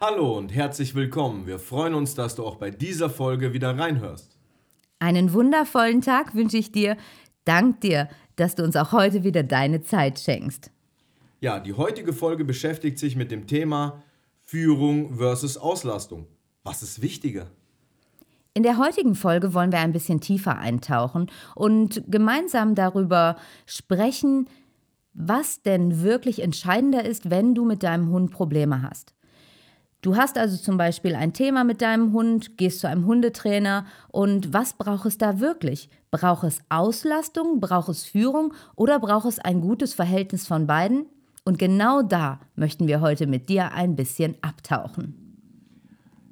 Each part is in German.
Hallo und herzlich willkommen. Wir freuen uns, dass du auch bei dieser Folge wieder reinhörst. Einen wundervollen Tag wünsche ich dir. Dank dir, dass du uns auch heute wieder deine Zeit schenkst. Ja, die heutige Folge beschäftigt sich mit dem Thema Führung versus Auslastung. Was ist wichtiger? In der heutigen Folge wollen wir ein bisschen tiefer eintauchen und gemeinsam darüber sprechen, was denn wirklich entscheidender ist, wenn du mit deinem Hund Probleme hast. Du hast also zum Beispiel ein Thema mit deinem Hund, gehst zu einem Hundetrainer und was braucht es da wirklich? Braucht es Auslastung, braucht es Führung oder braucht es ein gutes Verhältnis von beiden? Und genau da möchten wir heute mit dir ein bisschen abtauchen.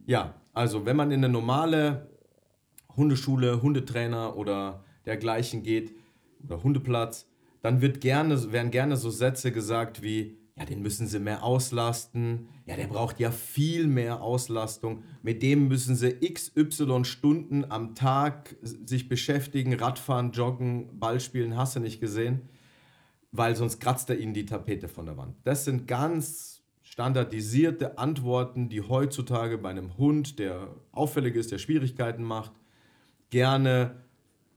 Ja, also wenn man in eine normale Hundeschule, Hundetrainer oder dergleichen geht oder Hundeplatz, dann wird gerne, werden gerne so Sätze gesagt wie, ja, den müssen sie mehr auslasten, ja, der braucht ja viel mehr Auslastung, mit dem müssen sie XY Stunden am Tag sich beschäftigen, Radfahren, Joggen, Ball spielen, hast du nicht gesehen, weil sonst kratzt er ihnen die Tapete von der Wand. Das sind ganz standardisierte Antworten, die heutzutage bei einem Hund, der auffällig ist, der Schwierigkeiten macht, gerne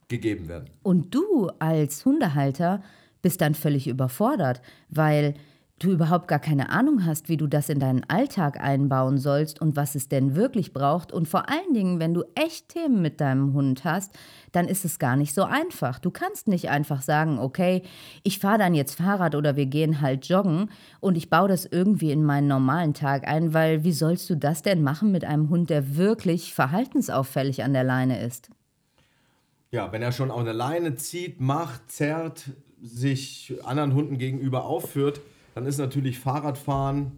gegeben werden. Und du als Hundehalter bist dann völlig überfordert, weil du überhaupt gar keine Ahnung hast, wie du das in deinen Alltag einbauen sollst und was es denn wirklich braucht. Und vor allen Dingen, wenn du echt Themen mit deinem Hund hast, dann ist es gar nicht so einfach. Du kannst nicht einfach sagen, okay, ich fahre dann jetzt Fahrrad oder wir gehen halt joggen und ich baue das irgendwie in meinen normalen Tag ein, weil wie sollst du das denn machen mit einem Hund, der wirklich verhaltensauffällig an der Leine ist? Ja, wenn er schon an der Leine zieht, macht, zerrt, sich anderen Hunden gegenüber aufführt, dann ist natürlich Fahrradfahren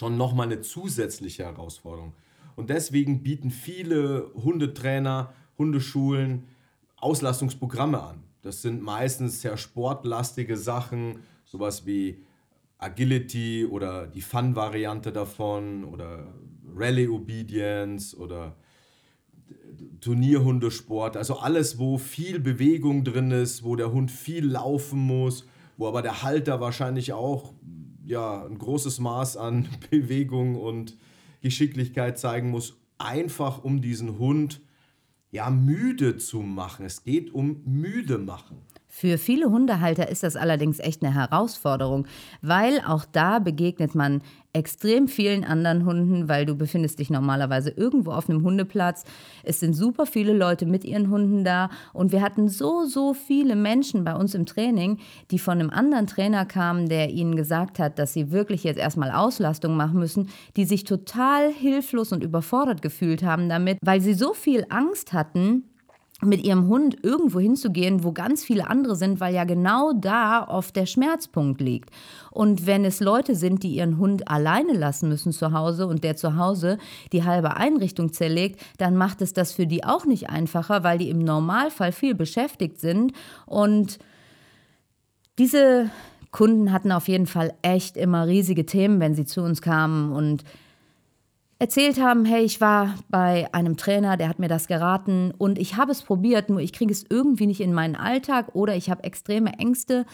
schon nochmal eine zusätzliche Herausforderung. Und deswegen bieten viele Hundetrainer, Hundeschulen Auslastungsprogramme an. Das sind meistens sehr sportlastige Sachen, sowas wie Agility oder die Fun-Variante davon oder Rally Obedience oder Turnierhundesport. Also alles, wo viel Bewegung drin ist, wo der Hund viel laufen muss wo aber der Halter wahrscheinlich auch ja, ein großes Maß an Bewegung und Geschicklichkeit zeigen muss, einfach um diesen Hund ja müde zu machen. Es geht um müde machen. Für viele Hundehalter ist das allerdings echt eine Herausforderung, weil auch da begegnet man extrem vielen anderen Hunden, weil du befindest dich normalerweise irgendwo auf einem Hundeplatz. Es sind super viele Leute mit ihren Hunden da und wir hatten so, so viele Menschen bei uns im Training, die von einem anderen Trainer kamen, der ihnen gesagt hat, dass sie wirklich jetzt erstmal Auslastung machen müssen, die sich total hilflos und überfordert gefühlt haben damit, weil sie so viel Angst hatten, mit ihrem Hund irgendwo hinzugehen, wo ganz viele andere sind, weil ja genau da oft der Schmerzpunkt liegt. Und wenn es Leute sind, die ihren Hund alleine lassen müssen zu Hause und der zu Hause die halbe Einrichtung zerlegt, dann macht es das für die auch nicht einfacher, weil die im Normalfall viel beschäftigt sind. Und diese Kunden hatten auf jeden Fall echt immer riesige Themen, wenn sie zu uns kamen und erzählt haben, hey, ich war bei einem Trainer, der hat mir das geraten und ich habe es probiert, nur ich kriege es irgendwie nicht in meinen Alltag oder ich habe extreme Ängste,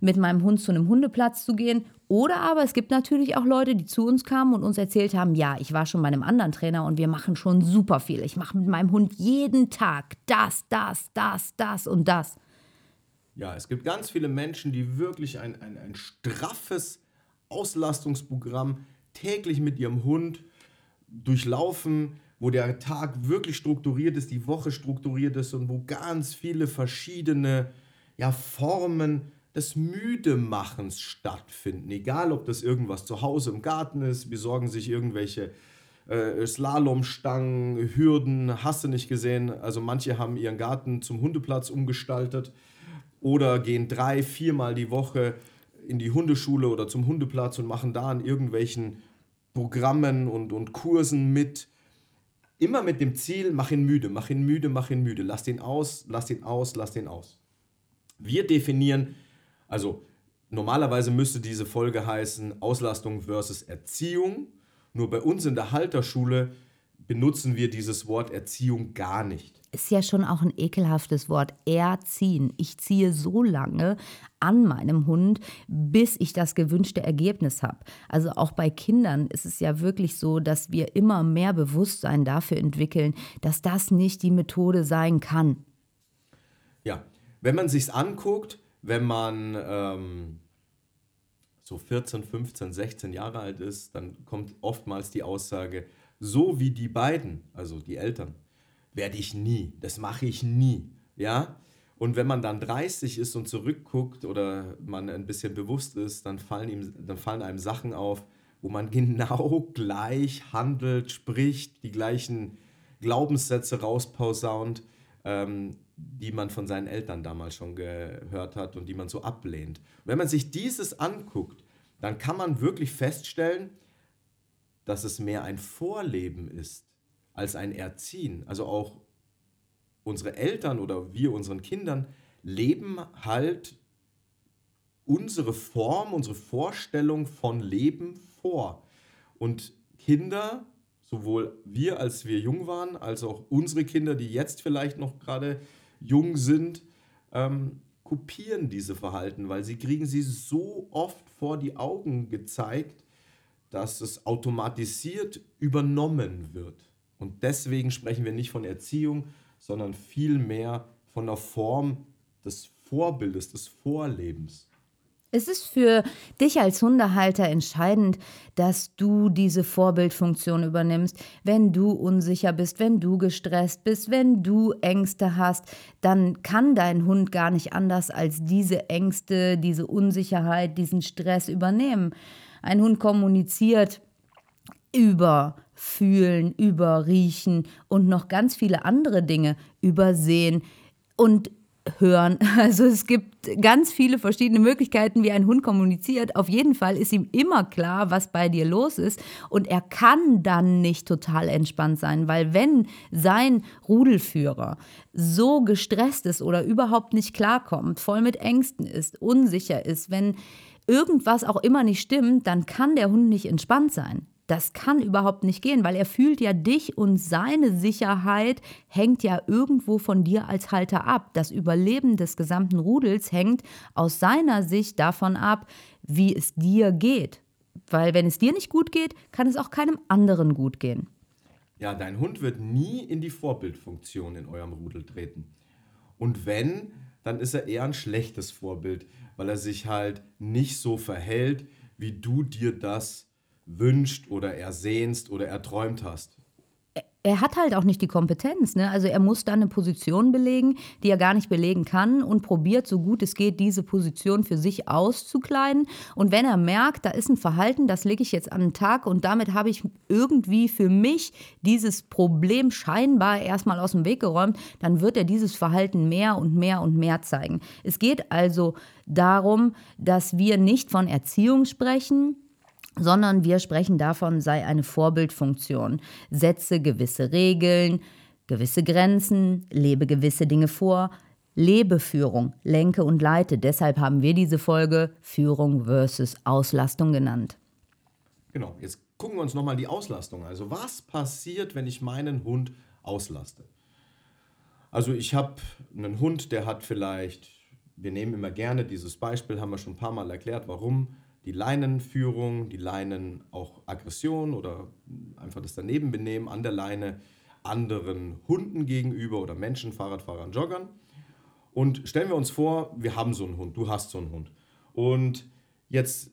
mit meinem Hund zu einem Hundeplatz zu gehen. Oder aber es gibt natürlich auch Leute, die zu uns kamen und uns erzählt haben, ja, ich war schon bei einem anderen Trainer und wir machen schon super viel. Ich mache mit meinem Hund jeden Tag das, das, das, das und das. Ja, es gibt ganz viele Menschen, die wirklich ein, ein, ein straffes Auslastungsprogramm täglich mit ihrem Hund durchlaufen, wo der Tag wirklich strukturiert ist, die Woche strukturiert ist und wo ganz viele verschiedene ja, Formen des Müdemachens stattfinden. Egal, ob das irgendwas zu Hause im Garten ist, besorgen sich irgendwelche äh, Slalomstangen, Hürden, hast du nicht gesehen. Also manche haben ihren Garten zum Hundeplatz umgestaltet oder gehen drei, viermal die Woche in die Hundeschule oder zum Hundeplatz und machen da an irgendwelchen Programmen und, und Kursen mit. immer mit dem Ziel, mach ihn müde, mach ihn müde, mach ihn müde, lass ihn aus, lass ihn aus, lass ihn aus. Wir definieren, also normalerweise müsste diese Folge heißen Auslastung versus Erziehung. Nur bei uns in der Halterschule benutzen wir dieses Wort Erziehung gar nicht. Ist ja schon auch ein ekelhaftes Wort, erziehen. Ich ziehe so lange an meinem Hund, bis ich das gewünschte Ergebnis habe. Also auch bei Kindern ist es ja wirklich so, dass wir immer mehr Bewusstsein dafür entwickeln, dass das nicht die Methode sein kann. Ja, wenn man sich's anguckt, wenn man ähm, so 14, 15, 16 Jahre alt ist, dann kommt oftmals die Aussage, so wie die beiden, also die Eltern, werde ich nie, das mache ich nie, ja. Und wenn man dann 30 ist und zurückguckt oder man ein bisschen bewusst ist, dann fallen, ihm, dann fallen einem Sachen auf, wo man genau gleich handelt, spricht, die gleichen Glaubenssätze rausposaunt, ähm, die man von seinen Eltern damals schon gehört hat und die man so ablehnt. Und wenn man sich dieses anguckt, dann kann man wirklich feststellen, dass es mehr ein Vorleben ist als ein Erziehen. Also auch unsere Eltern oder wir unseren Kindern leben halt unsere Form, unsere Vorstellung von Leben vor. Und Kinder, sowohl wir, als wir jung waren, als auch unsere Kinder, die jetzt vielleicht noch gerade jung sind, ähm, kopieren diese Verhalten, weil sie kriegen sie so oft vor die Augen gezeigt, dass es automatisiert übernommen wird. Und deswegen sprechen wir nicht von Erziehung, sondern vielmehr von der Form des Vorbildes, des Vorlebens. Es ist für dich als Hundehalter entscheidend, dass du diese Vorbildfunktion übernimmst. Wenn du unsicher bist, wenn du gestresst bist, wenn du Ängste hast, dann kann dein Hund gar nicht anders als diese Ängste, diese Unsicherheit, diesen Stress übernehmen. Ein Hund kommuniziert über Fühlen, über Riechen und noch ganz viele andere Dinge, übersehen und hören. Also es gibt ganz viele verschiedene Möglichkeiten, wie ein Hund kommuniziert. Auf jeden Fall ist ihm immer klar, was bei dir los ist. Und er kann dann nicht total entspannt sein, weil wenn sein Rudelführer so gestresst ist oder überhaupt nicht klarkommt, voll mit Ängsten ist, unsicher ist, wenn irgendwas auch immer nicht stimmt, dann kann der Hund nicht entspannt sein. Das kann überhaupt nicht gehen, weil er fühlt ja dich und seine Sicherheit hängt ja irgendwo von dir als Halter ab. Das Überleben des gesamten Rudels hängt aus seiner Sicht davon ab, wie es dir geht. Weil wenn es dir nicht gut geht, kann es auch keinem anderen gut gehen. Ja, dein Hund wird nie in die Vorbildfunktion in eurem Rudel treten. Und wenn, dann ist er eher ein schlechtes Vorbild, weil er sich halt nicht so verhält, wie du dir das wünscht oder ersehnst oder erträumt hast. Er hat halt auch nicht die Kompetenz. Ne? Also er muss dann eine Position belegen, die er gar nicht belegen kann und probiert, so gut es geht, diese Position für sich auszukleiden. Und wenn er merkt, da ist ein Verhalten, das lege ich jetzt an den Tag und damit habe ich irgendwie für mich dieses Problem scheinbar erstmal aus dem Weg geräumt, dann wird er dieses Verhalten mehr und mehr und mehr zeigen. Es geht also darum, dass wir nicht von Erziehung sprechen, sondern wir sprechen davon, sei eine Vorbildfunktion. Setze gewisse Regeln, gewisse Grenzen, lebe gewisse Dinge vor. Lebe Führung, lenke und leite. Deshalb haben wir diese Folge Führung versus Auslastung genannt. Genau, jetzt gucken wir uns nochmal die Auslastung. Also was passiert, wenn ich meinen Hund auslaste? Also ich habe einen Hund, der hat vielleicht, wir nehmen immer gerne dieses Beispiel, haben wir schon ein paar Mal erklärt, warum die Leinenführung, die Leinen auch Aggression oder einfach das Danebenbenehmen an der Leine anderen Hunden gegenüber oder Menschen, Fahrradfahrern, Joggern. Und stellen wir uns vor, wir haben so einen Hund, du hast so einen Hund. Und jetzt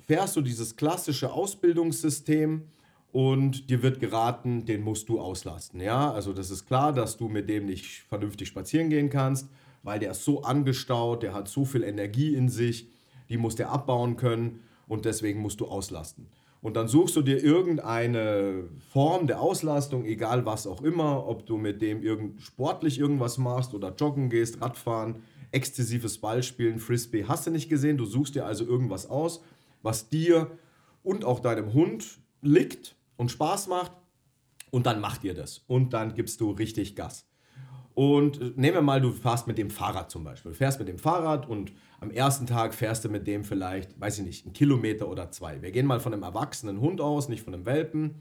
fährst du dieses klassische Ausbildungssystem und dir wird geraten, den musst du auslasten. Ja, also das ist klar, dass du mit dem nicht vernünftig spazieren gehen kannst, weil der ist so angestaut, der hat so viel Energie in sich die musst du abbauen können und deswegen musst du auslasten. Und dann suchst du dir irgendeine Form der Auslastung, egal was auch immer, ob du mit dem irgend, sportlich irgendwas machst oder joggen gehst, Radfahren, exzessives Ballspielen, Frisbee, hast du nicht gesehen. Du suchst dir also irgendwas aus, was dir und auch deinem Hund liegt und Spaß macht Und dann macht ihr das. Und dann gibst du richtig Gas. Und äh, nehmen wir mal, du fährst mit dem Fahrrad zum Beispiel. Du fährst mit dem Fahrrad und am ersten Tag fährst du mit dem vielleicht, weiß ich nicht, einen Kilometer oder zwei. Wir gehen mal von einem erwachsenen Hund aus, nicht von einem Welpen.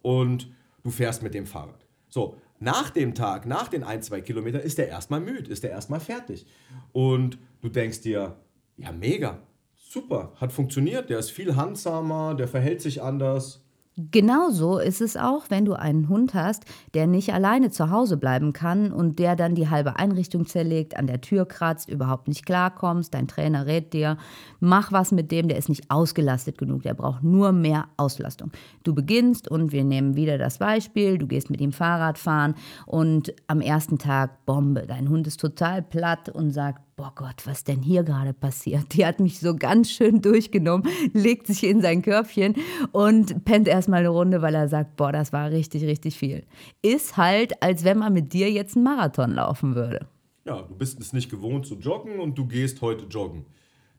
Und du fährst mit dem Fahrrad. So, nach dem Tag, nach den ein, zwei Kilometern, ist der erstmal müde, ist der erstmal fertig. Und du denkst dir, ja, mega, super, hat funktioniert, der ist viel handsamer, der verhält sich anders. Genauso ist es auch, wenn du einen Hund hast, der nicht alleine zu Hause bleiben kann und der dann die halbe Einrichtung zerlegt, an der Tür kratzt, überhaupt nicht klarkommst. Dein Trainer rät dir, mach was mit dem, der ist nicht ausgelastet genug, der braucht nur mehr Auslastung. Du beginnst und wir nehmen wieder das Beispiel, du gehst mit ihm Fahrrad fahren und am ersten Tag Bombe, dein Hund ist total platt und sagt, boah Gott, was denn hier gerade passiert? Die hat mich so ganz schön durchgenommen, legt sich in sein Körbchen und pennt erstmal eine Runde, weil er sagt, boah, das war richtig, richtig viel. Ist halt, als wenn man mit dir jetzt einen Marathon laufen würde. Ja, du bist es nicht gewohnt zu joggen und du gehst heute joggen.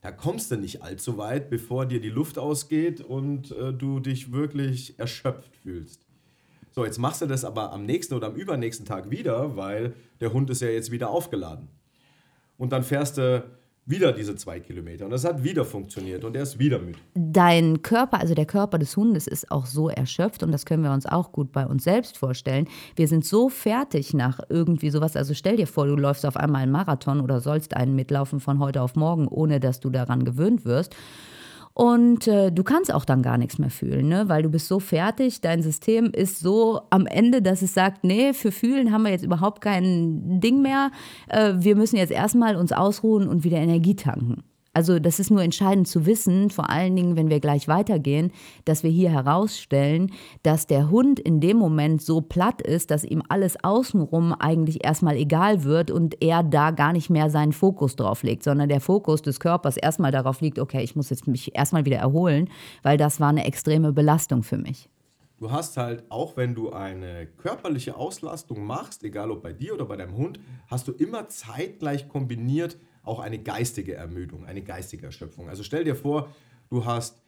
Da kommst du nicht allzu weit, bevor dir die Luft ausgeht und äh, du dich wirklich erschöpft fühlst. So, jetzt machst du das aber am nächsten oder am übernächsten Tag wieder, weil der Hund ist ja jetzt wieder aufgeladen und dann fährst du wieder diese zwei Kilometer. Und das hat wieder funktioniert und er ist wieder müde. Dein Körper, also der Körper des Hundes, ist auch so erschöpft und das können wir uns auch gut bei uns selbst vorstellen. Wir sind so fertig nach irgendwie sowas. Also stell dir vor, du läufst auf einmal einen Marathon oder sollst einen mitlaufen von heute auf morgen, ohne dass du daran gewöhnt wirst. Und äh, du kannst auch dann gar nichts mehr fühlen, ne? weil du bist so fertig, dein System ist so am Ende, dass es sagt, nee, für Fühlen haben wir jetzt überhaupt kein Ding mehr. Äh, wir müssen jetzt erstmal uns ausruhen und wieder Energie tanken. Also das ist nur entscheidend zu wissen, vor allen Dingen, wenn wir gleich weitergehen, dass wir hier herausstellen, dass der Hund in dem Moment so platt ist, dass ihm alles außenrum eigentlich erstmal egal wird und er da gar nicht mehr seinen Fokus drauf legt, sondern der Fokus des Körpers erstmal darauf liegt, okay, ich muss jetzt mich erstmal wieder erholen, weil das war eine extreme Belastung für mich. Du hast halt, auch wenn du eine körperliche Auslastung machst, egal ob bei dir oder bei deinem Hund, hast du immer zeitgleich kombiniert auch eine geistige Ermüdung, eine geistige Erschöpfung. Also stell dir vor, du hast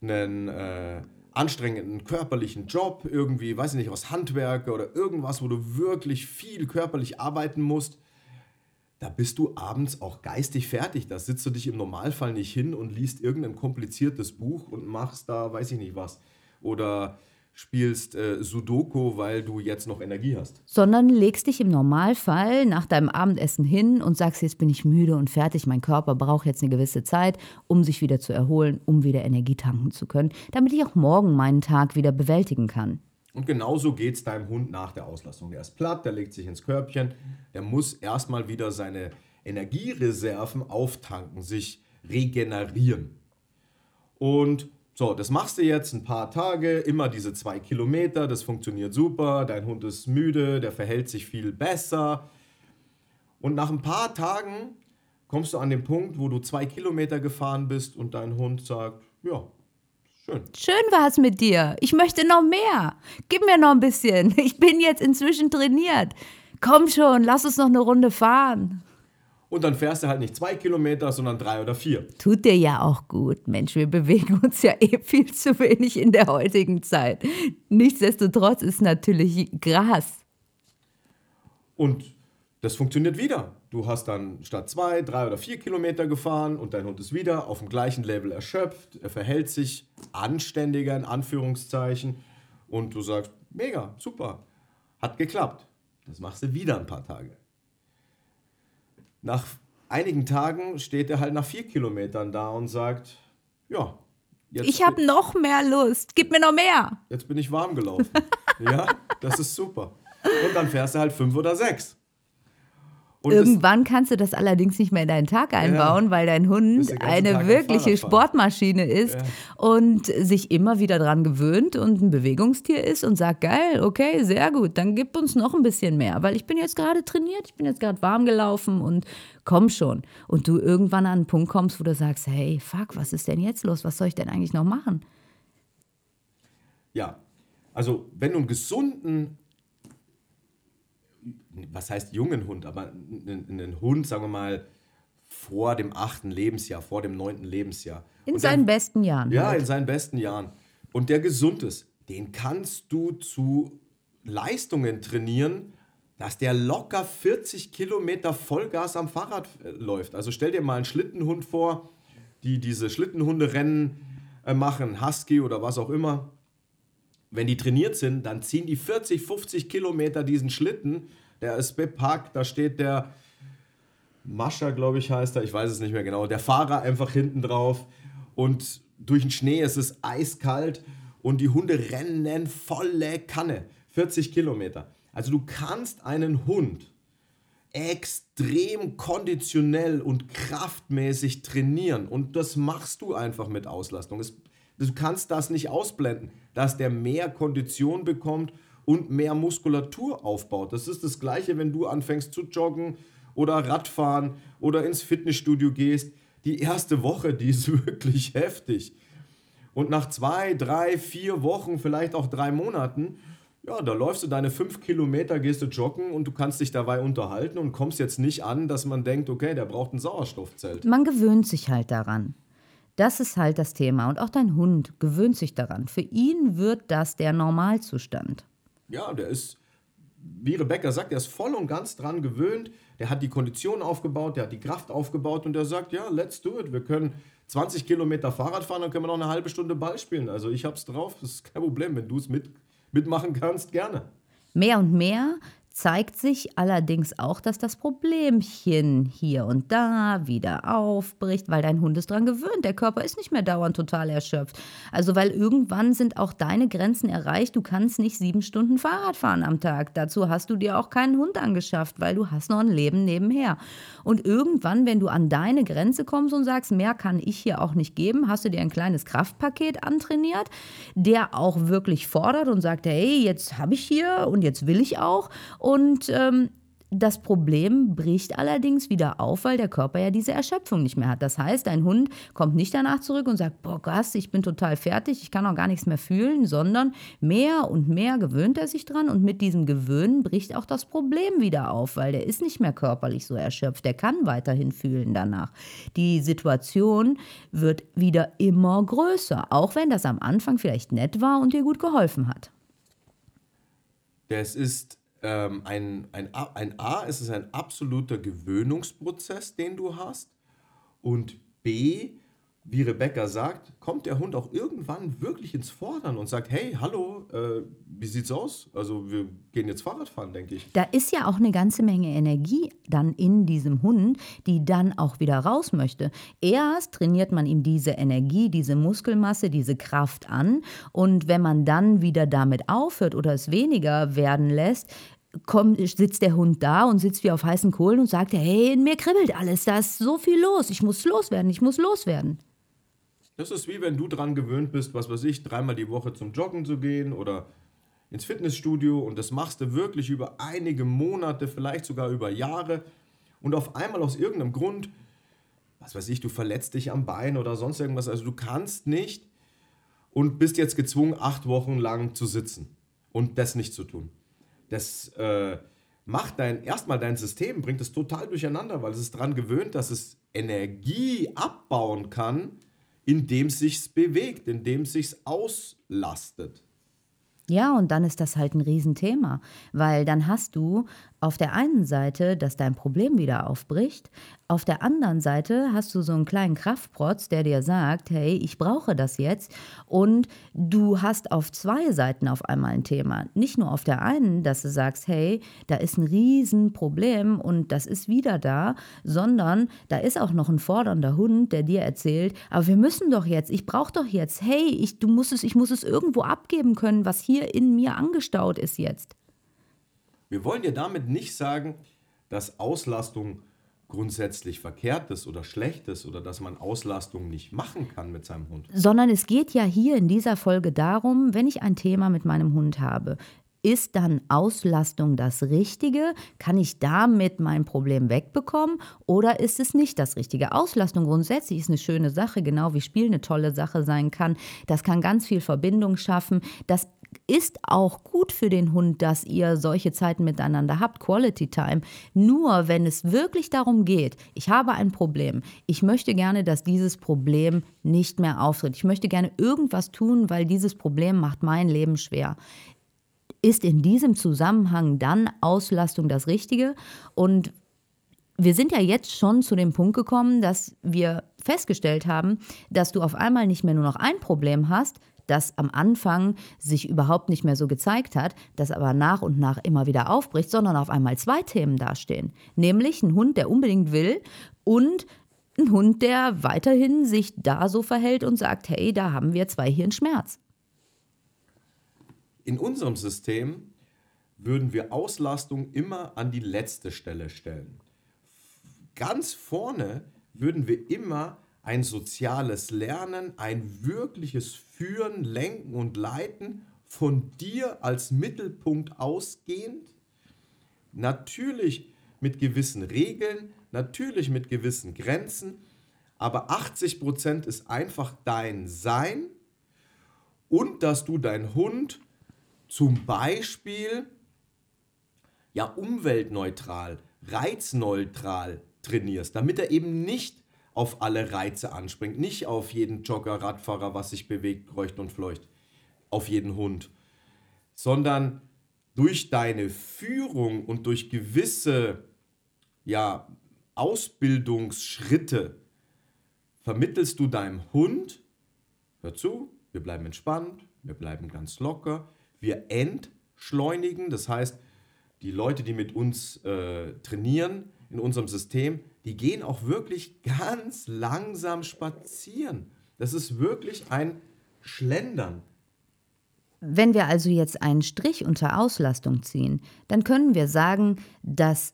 einen äh, anstrengenden körperlichen Job, irgendwie, weiß ich nicht, aus Handwerk oder irgendwas, wo du wirklich viel körperlich arbeiten musst. Da bist du abends auch geistig fertig. Da sitzt du dich im Normalfall nicht hin und liest irgendein kompliziertes Buch und machst da, weiß ich nicht was. Oder spielst äh, Sudoku, weil du jetzt noch Energie hast. Sondern legst dich im Normalfall nach deinem Abendessen hin und sagst, jetzt bin ich müde und fertig, mein Körper braucht jetzt eine gewisse Zeit, um sich wieder zu erholen, um wieder Energie tanken zu können, damit ich auch morgen meinen Tag wieder bewältigen kann. Und genauso geht es deinem Hund nach der Auslastung. Der ist platt, der legt sich ins Körbchen, der muss erstmal wieder seine Energiereserven auftanken, sich regenerieren. Und so, das machst du jetzt ein paar Tage, immer diese zwei Kilometer, das funktioniert super, dein Hund ist müde, der verhält sich viel besser. Und nach ein paar Tagen kommst du an den Punkt, wo du zwei Kilometer gefahren bist und dein Hund sagt, ja, schön. Schön war es mit dir. Ich möchte noch mehr. Gib mir noch ein bisschen. Ich bin jetzt inzwischen trainiert. Komm schon, lass uns noch eine Runde fahren. Und dann fährst du halt nicht zwei Kilometer, sondern drei oder vier. Tut dir ja auch gut. Mensch, wir bewegen uns ja eh viel zu wenig in der heutigen Zeit. Nichtsdestotrotz ist natürlich Gras. Und das funktioniert wieder. Du hast dann statt zwei, drei oder vier Kilometer gefahren und dein Hund ist wieder auf dem gleichen Level erschöpft. Er verhält sich anständiger in Anführungszeichen. Und du sagst, mega, super, hat geklappt. Das machst du wieder ein paar Tage. Nach einigen Tagen steht er halt nach vier Kilometern da und sagt, ja. Jetzt ich habe noch mehr Lust. Gib mir noch mehr. Jetzt bin ich warm gelaufen. ja, das ist super. Und dann fährst du halt fünf oder sechs. Und Irgendwann kannst du das allerdings nicht mehr in deinen Tag einbauen, ja, weil dein Hund eine Tag wirkliche Sportmaschine ist ja. und sich immer wieder dran gewöhnt und ein Bewegungstier ist und sagt, geil, okay, sehr gut, dann gib uns noch ein bisschen mehr, weil ich bin jetzt gerade trainiert, ich bin jetzt gerade warm gelaufen und komm schon. Und du irgendwann an einen Punkt kommst, wo du sagst, hey, fuck, was ist denn jetzt los? Was soll ich denn eigentlich noch machen? Ja, also wenn du einen gesunden was heißt jungen Hund, aber einen Hund, sagen wir mal, vor dem achten Lebensjahr, vor dem neunten Lebensjahr. In und seinen besten Jahren. Ja, halt. in seinen besten Jahren. Und der gesund ist, den kannst du zu Leistungen trainieren, dass der locker 40 Kilometer Vollgas am Fahrrad äh, läuft. Also stell dir mal einen Schlittenhund vor, die diese Schlittenhunderennen äh, machen, Husky oder was auch immer. Wenn die trainiert sind, dann ziehen die 40, 50 Kilometer diesen Schlitten. Der ist bepackt, da steht der Mascha, glaube ich, heißt er, ich weiß es nicht mehr genau. Der Fahrer einfach hinten drauf und durch den Schnee ist es eiskalt und die Hunde rennen volle Kanne. 40 Kilometer. Also du kannst einen Hund extrem konditionell und kraftmäßig trainieren und das machst du einfach mit Auslastung. Es, du kannst das nicht ausblenden, dass der mehr Kondition bekommt und mehr Muskulatur aufbaut. Das ist das gleiche, wenn du anfängst zu joggen oder Radfahren oder ins Fitnessstudio gehst. Die erste Woche, die ist wirklich heftig. Und nach zwei, drei, vier Wochen, vielleicht auch drei Monaten, ja, da läufst du deine fünf Kilometer, gehst du joggen und du kannst dich dabei unterhalten und kommst jetzt nicht an, dass man denkt, okay, der braucht ein Sauerstoffzelt. Man gewöhnt sich halt daran. Das ist halt das Thema. Und auch dein Hund gewöhnt sich daran. Für ihn wird das der Normalzustand. Ja, der ist, wie Rebecca sagt, der ist voll und ganz dran gewöhnt. Der hat die Kondition aufgebaut, der hat die Kraft aufgebaut und der sagt, ja, let's do it. Wir können 20 Kilometer Fahrrad fahren, dann können wir noch eine halbe Stunde Ball spielen. Also ich hab's drauf, das ist kein Problem. Wenn du es mit mitmachen kannst, gerne. Mehr und mehr zeigt sich allerdings auch, dass das Problemchen hier und da wieder aufbricht, weil dein Hund ist dran gewöhnt. Der Körper ist nicht mehr dauernd total erschöpft. Also weil irgendwann sind auch deine Grenzen erreicht. Du kannst nicht sieben Stunden Fahrrad fahren am Tag. Dazu hast du dir auch keinen Hund angeschafft, weil du hast noch ein Leben nebenher. Und irgendwann, wenn du an deine Grenze kommst und sagst, mehr kann ich hier auch nicht geben, hast du dir ein kleines Kraftpaket antrainiert, der auch wirklich fordert und sagt, hey, jetzt habe ich hier und jetzt will ich auch. Ähm, das Problem bricht allerdings wieder auf, weil der Körper ja diese Erschöpfung nicht mehr hat. Das heißt, dein Hund kommt nicht danach zurück und sagt, boah, Gast, ich bin total fertig, ich kann auch gar nichts mehr fühlen, sondern mehr und mehr gewöhnt er sich dran und mit diesem Gewöhnen bricht auch das Problem wieder auf, weil der ist nicht mehr körperlich so erschöpft, der kann weiterhin fühlen danach. Die Situation wird wieder immer größer, auch wenn das am Anfang vielleicht nett war und dir gut geholfen hat. Das ist ähm, ein, ein, ein A, es ist ein absoluter Gewöhnungsprozess, den du hast. Und B, wie Rebecca sagt, kommt der Hund auch irgendwann wirklich ins Fordern und sagt, hey, hallo, äh, wie sieht's aus? Also wir gehen jetzt Fahrrad fahren, denke ich. Da ist ja auch eine ganze Menge Energie dann in diesem Hund, die dann auch wieder raus möchte. Erst trainiert man ihm diese Energie, diese Muskelmasse, diese Kraft an und wenn man dann wieder damit aufhört oder es weniger werden lässt, kommt, sitzt der Hund da und sitzt wie auf heißen Kohlen und sagt, hey, in mir kribbelt alles, da ist so viel los, ich muss loswerden, ich muss loswerden. Das ist wie wenn du dran gewöhnt bist, was weiß ich, dreimal die Woche zum Joggen zu gehen oder ins Fitnessstudio und das machst du wirklich über einige Monate, vielleicht sogar über Jahre und auf einmal aus irgendeinem Grund, was weiß ich, du verletzt dich am Bein oder sonst irgendwas, also du kannst nicht und bist jetzt gezwungen, acht Wochen lang zu sitzen und das nicht zu tun. Das äh, macht dein, erstmal dein System, bringt es total durcheinander, weil es ist daran gewöhnt, dass es Energie abbauen kann, indem es sich bewegt, indem es sich auslastet. Ja, und dann ist das halt ein Riesenthema, weil dann hast du auf der einen Seite, dass dein Problem wieder aufbricht, auf der anderen Seite hast du so einen kleinen Kraftprotz, der dir sagt, hey, ich brauche das jetzt. Und du hast auf zwei Seiten auf einmal ein Thema. Nicht nur auf der einen, dass du sagst, hey, da ist ein Riesenproblem und das ist wieder da, sondern da ist auch noch ein fordernder Hund, der dir erzählt, aber wir müssen doch jetzt, ich brauche doch jetzt, hey, ich, du musst es, ich muss es irgendwo abgeben können, was hier in mir angestaut ist jetzt. Wir wollen dir damit nicht sagen, dass Auslastung grundsätzlich Verkehrtes oder Schlechtes oder dass man Auslastung nicht machen kann mit seinem Hund. Sondern es geht ja hier in dieser Folge darum, wenn ich ein Thema mit meinem Hund habe, ist dann Auslastung das Richtige? Kann ich damit mein Problem wegbekommen oder ist es nicht das Richtige? Auslastung grundsätzlich ist eine schöne Sache, genau wie Spiel eine tolle Sache sein kann. Das kann ganz viel Verbindung schaffen. Das ist auch gut für den Hund, dass ihr solche Zeiten miteinander habt, Quality Time. Nur wenn es wirklich darum geht, ich habe ein Problem, ich möchte gerne, dass dieses Problem nicht mehr auftritt. Ich möchte gerne irgendwas tun, weil dieses Problem macht mein Leben schwer ist in diesem Zusammenhang dann Auslastung das Richtige? Und wir sind ja jetzt schon zu dem Punkt gekommen, dass wir festgestellt haben, dass du auf einmal nicht mehr nur noch ein Problem hast, das am Anfang sich überhaupt nicht mehr so gezeigt hat, das aber nach und nach immer wieder aufbricht, sondern auf einmal zwei Themen dastehen. Nämlich ein Hund, der unbedingt will und ein Hund, der weiterhin sich da so verhält und sagt, hey, da haben wir zwei hier einen Schmerz. In unserem System würden wir Auslastung immer an die letzte Stelle stellen. Ganz vorne würden wir immer ein soziales Lernen, ein wirkliches Führen, Lenken und Leiten von dir als Mittelpunkt ausgehend, natürlich mit gewissen Regeln, natürlich mit gewissen Grenzen, aber 80% ist einfach dein Sein und dass du deinen Hund zum Beispiel ja umweltneutral, reizneutral trainierst, damit er eben nicht auf alle Reize anspringt, nicht auf jeden Jogger, Radfahrer, was sich bewegt, kreucht und fleucht, auf jeden Hund, sondern durch deine Führung und durch gewisse ja, Ausbildungsschritte vermittelst du deinem Hund, hör zu, wir bleiben entspannt, wir bleiben ganz locker, wir entschleunigen, das heißt, die Leute, die mit uns äh, trainieren in unserem System, die gehen auch wirklich ganz langsam spazieren. Das ist wirklich ein Schlendern. Wenn wir also jetzt einen Strich unter Auslastung ziehen, dann können wir sagen, dass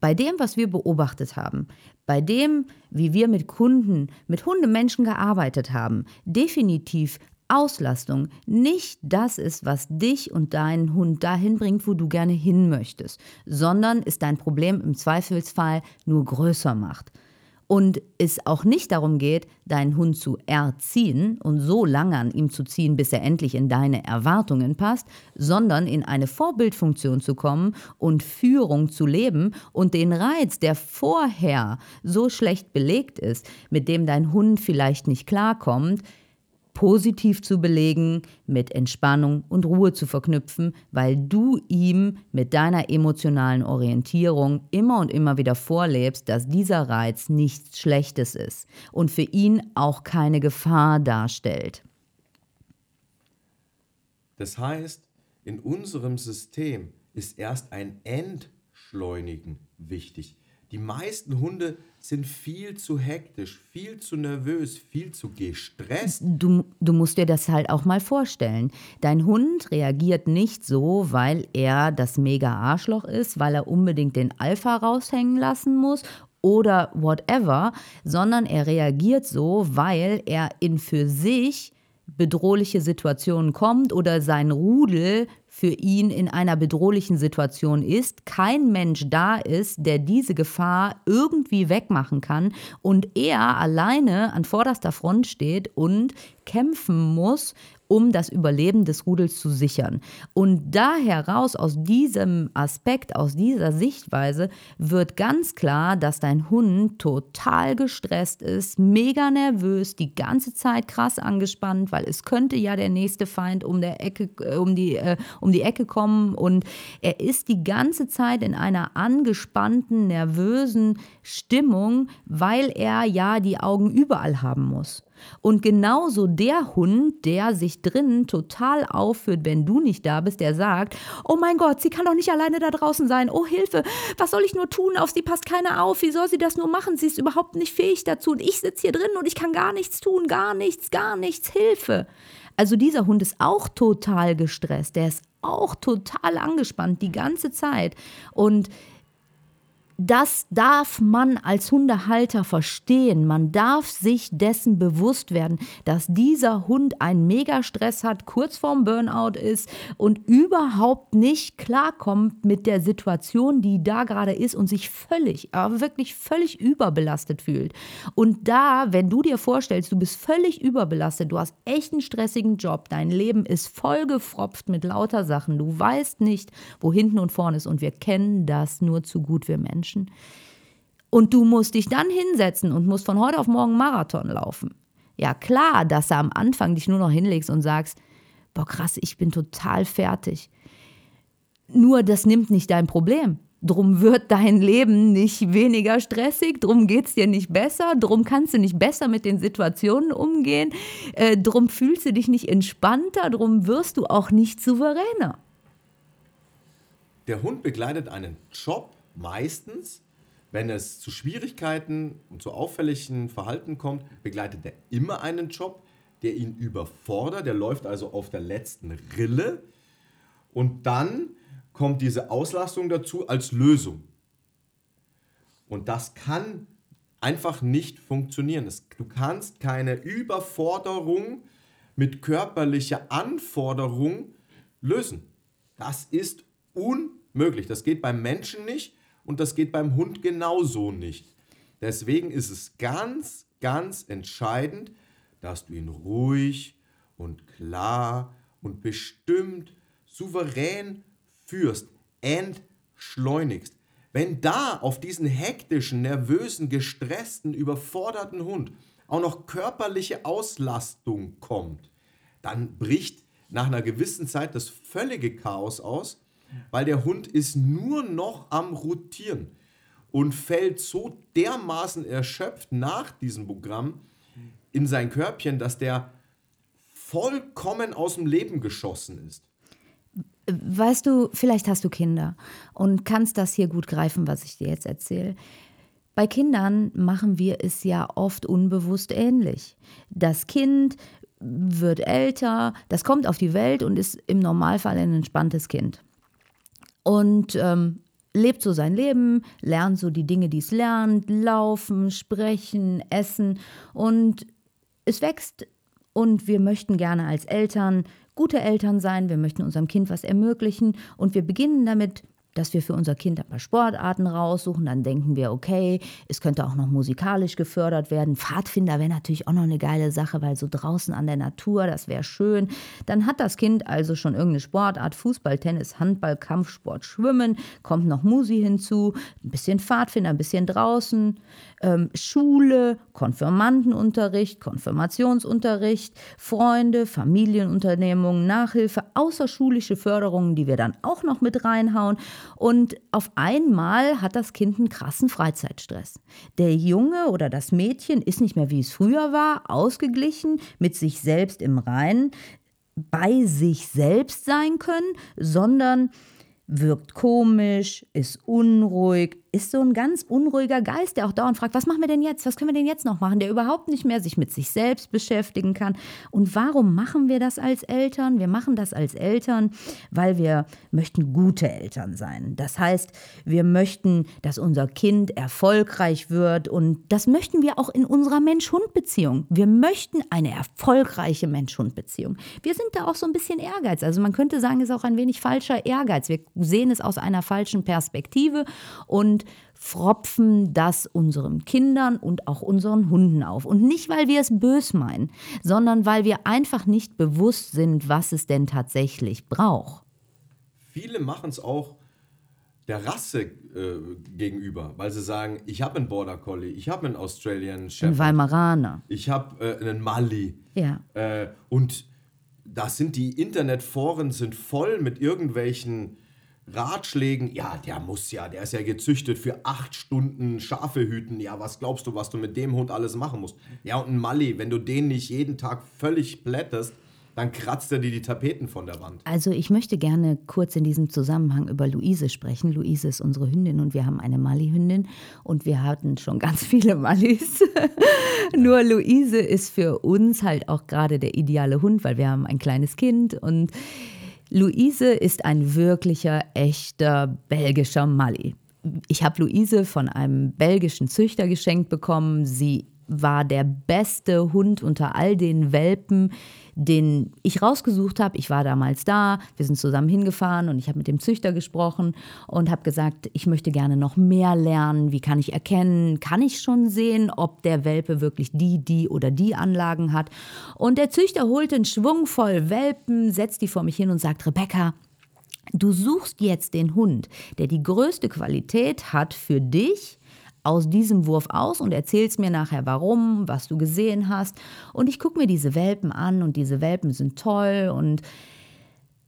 bei dem, was wir beobachtet haben, bei dem, wie wir mit Kunden, mit Hundemenschen gearbeitet haben, definitiv Auslastung nicht das ist, was dich und deinen Hund dahin bringt, wo du gerne hin möchtest, sondern ist dein Problem im Zweifelsfall nur größer macht. Und es auch nicht darum geht, deinen Hund zu erziehen und so lange an ihm zu ziehen, bis er endlich in deine Erwartungen passt, sondern in eine Vorbildfunktion zu kommen und Führung zu leben und den Reiz, der vorher so schlecht belegt ist, mit dem dein Hund vielleicht nicht klarkommt, positiv zu belegen, mit Entspannung und Ruhe zu verknüpfen, weil du ihm mit deiner emotionalen Orientierung immer und immer wieder vorlebst, dass dieser Reiz nichts Schlechtes ist und für ihn auch keine Gefahr darstellt. Das heißt, in unserem System ist erst ein Entschleunigen wichtig. Die meisten Hunde sind viel zu hektisch, viel zu nervös, viel zu gestresst. Du, du musst dir das halt auch mal vorstellen. Dein Hund reagiert nicht so, weil er das mega Arschloch ist, weil er unbedingt den Alpha raushängen lassen muss oder whatever, sondern er reagiert so, weil er in für sich bedrohliche Situationen kommt oder sein Rudel für ihn in einer bedrohlichen Situation ist, kein Mensch da ist, der diese Gefahr irgendwie wegmachen kann und er alleine an vorderster Front steht und kämpfen muss, um das Überleben des Rudels zu sichern. Und da heraus, aus diesem Aspekt, aus dieser Sichtweise, wird ganz klar, dass dein Hund total gestresst ist, mega nervös, die ganze Zeit krass angespannt, weil es könnte ja der nächste Feind um, der Ecke, äh, um, die, äh, um die Ecke kommen. Und er ist die ganze Zeit in einer angespannten, nervösen Stimmung, weil er ja die Augen überall haben muss. Und genauso der Hund, der sich drinnen total aufführt, wenn du nicht da bist, der sagt, oh mein Gott, sie kann doch nicht alleine da draußen sein. Oh Hilfe, was soll ich nur tun? Auf sie passt keiner auf. Wie soll sie das nur machen? Sie ist überhaupt nicht fähig dazu. Und ich sitze hier drin und ich kann gar nichts tun. Gar nichts, gar nichts. Hilfe. Also dieser Hund ist auch total gestresst. Der ist auch total angespannt die ganze Zeit. Und das darf man als Hundehalter verstehen. Man darf sich dessen bewusst werden, dass dieser Hund einen Megastress hat, kurz vorm Burnout ist und überhaupt nicht klarkommt mit der Situation, die da gerade ist und sich völlig, aber wirklich völlig überbelastet fühlt. Und da, wenn du dir vorstellst, du bist völlig überbelastet, du hast echt einen stressigen Job, dein Leben ist vollgefropft mit lauter Sachen, du weißt nicht, wo hinten und vorne ist und wir kennen das nur zu gut, wir Menschen. Menschen. Und du musst dich dann hinsetzen und musst von heute auf morgen Marathon laufen. Ja, klar, dass du am Anfang dich nur noch hinlegst und sagst, boah krass, ich bin total fertig. Nur das nimmt nicht dein Problem. Drum wird dein Leben nicht weniger stressig, drum geht es dir nicht besser, drum kannst du nicht besser mit den Situationen umgehen, äh, drum fühlst du dich nicht entspannter, drum wirst du auch nicht souveräner. Der Hund begleitet einen Job meistens, wenn es zu Schwierigkeiten und zu auffälligen Verhalten kommt, begleitet er immer einen Job, der ihn überfordert. Der läuft also auf der letzten Rille. Und dann kommt diese Auslastung dazu als Lösung. Und das kann einfach nicht funktionieren. du kannst keine Überforderung mit körperlicher Anforderung lösen. Das ist unmöglich. Das geht beim Menschen nicht und das geht beim Hund genauso nicht. Deswegen ist es ganz, ganz entscheidend, dass du ihn ruhig und klar und bestimmt, souverän führst, entschleunigst. Wenn da auf diesen hektischen, nervösen, gestressten, überforderten Hund auch noch körperliche Auslastung kommt, dann bricht nach einer gewissen Zeit das völlige Chaos aus, weil der Hund ist nur noch am Rotieren und fällt so dermaßen erschöpft nach diesem Programm in sein Körbchen, dass der vollkommen aus dem Leben geschossen ist. Weißt du, vielleicht hast du Kinder und kannst das hier gut greifen, was ich dir jetzt erzähle. Bei Kindern machen wir es ja oft unbewusst ähnlich. Das Kind wird älter, das kommt auf die Welt und ist im Normalfall ein entspanntes Kind. Und ähm, lebt so sein Leben, lernt so die Dinge, die es lernt, laufen, sprechen, essen. Und es wächst. Und wir möchten gerne als Eltern gute Eltern sein, wir möchten unserem Kind was ermöglichen. Und wir beginnen damit, dass wir für unser Kind ein paar Sportarten raussuchen. Dann denken wir, okay, es könnte auch noch musikalisch gefördert werden. Pfadfinder wäre natürlich auch noch eine geile Sache, weil so draußen an der Natur, das wäre schön. Dann hat das Kind also schon irgendeine Sportart, Fußball, Tennis, Handball, Kampfsport, Schwimmen, kommt noch Musi hinzu, ein bisschen Pfadfinder, ein bisschen draußen, ähm, Schule, Konfirmandenunterricht, Konfirmationsunterricht, Freunde, Familienunternehmungen, Nachhilfe, außerschulische Förderungen, die wir dann auch noch mit reinhauen. Und auf einmal hat das Kind einen krassen Freizeitstress. Der Junge oder das Mädchen ist nicht mehr wie es früher war, ausgeglichen, mit sich selbst im Reinen, bei sich selbst sein können, sondern wirkt komisch, ist unruhig, ist so ein ganz unruhiger Geist, der auch dauernd fragt, was machen wir denn jetzt? Was können wir denn jetzt noch machen? Der überhaupt nicht mehr sich mit sich selbst beschäftigen kann. Und warum machen wir das als Eltern? Wir machen das als Eltern, weil wir möchten gute Eltern sein. Das heißt, wir möchten, dass unser Kind erfolgreich wird und das möchten wir auch in unserer Mensch-Hund-Beziehung. Wir möchten eine erfolgreiche Mensch-Hund-Beziehung. Wir sind da auch so ein bisschen Ehrgeiz. Also man könnte sagen, es ist auch ein wenig falscher Ehrgeiz. Wir sehen es aus einer falschen Perspektive und fropfen das unseren Kindern und auch unseren Hunden auf. Und nicht, weil wir es bös meinen, sondern weil wir einfach nicht bewusst sind, was es denn tatsächlich braucht. Viele machen es auch der Rasse äh, gegenüber, weil sie sagen, ich habe einen Border Collie, ich habe einen Australian Shepherd. Ein Weimaraner. Ich habe äh, einen Mali. Ja. Äh, und das sind die Internetforen sind voll mit irgendwelchen Ratschlägen, ja, der muss ja, der ist ja gezüchtet für acht Stunden Schafe hüten. Ja, was glaubst du, was du mit dem Hund alles machen musst? Ja, und ein Mali, wenn du den nicht jeden Tag völlig blätterst, dann kratzt er dir die Tapeten von der Wand. Also ich möchte gerne kurz in diesem Zusammenhang über Luise sprechen. Luise ist unsere Hündin und wir haben eine Mali-Hündin und wir hatten schon ganz viele Mallis. Nur Luise ist für uns halt auch gerade der ideale Hund, weil wir haben ein kleines Kind und Luise ist ein wirklicher, echter belgischer Mali. Ich habe Luise von einem belgischen Züchter geschenkt bekommen. Sie war der beste Hund unter all den Welpen, den ich rausgesucht habe. Ich war damals da, wir sind zusammen hingefahren und ich habe mit dem Züchter gesprochen und habe gesagt, ich möchte gerne noch mehr lernen. Wie kann ich erkennen? Kann ich schon sehen, ob der Welpe wirklich die, die oder die Anlagen hat? Und der Züchter holt einen Schwung voll Welpen, setzt die vor mich hin und sagt, Rebecca, Du suchst jetzt den Hund, der die größte Qualität hat für dich, aus diesem Wurf aus und erzählst mir nachher warum, was du gesehen hast. Und ich gucke mir diese Welpen an und diese Welpen sind toll und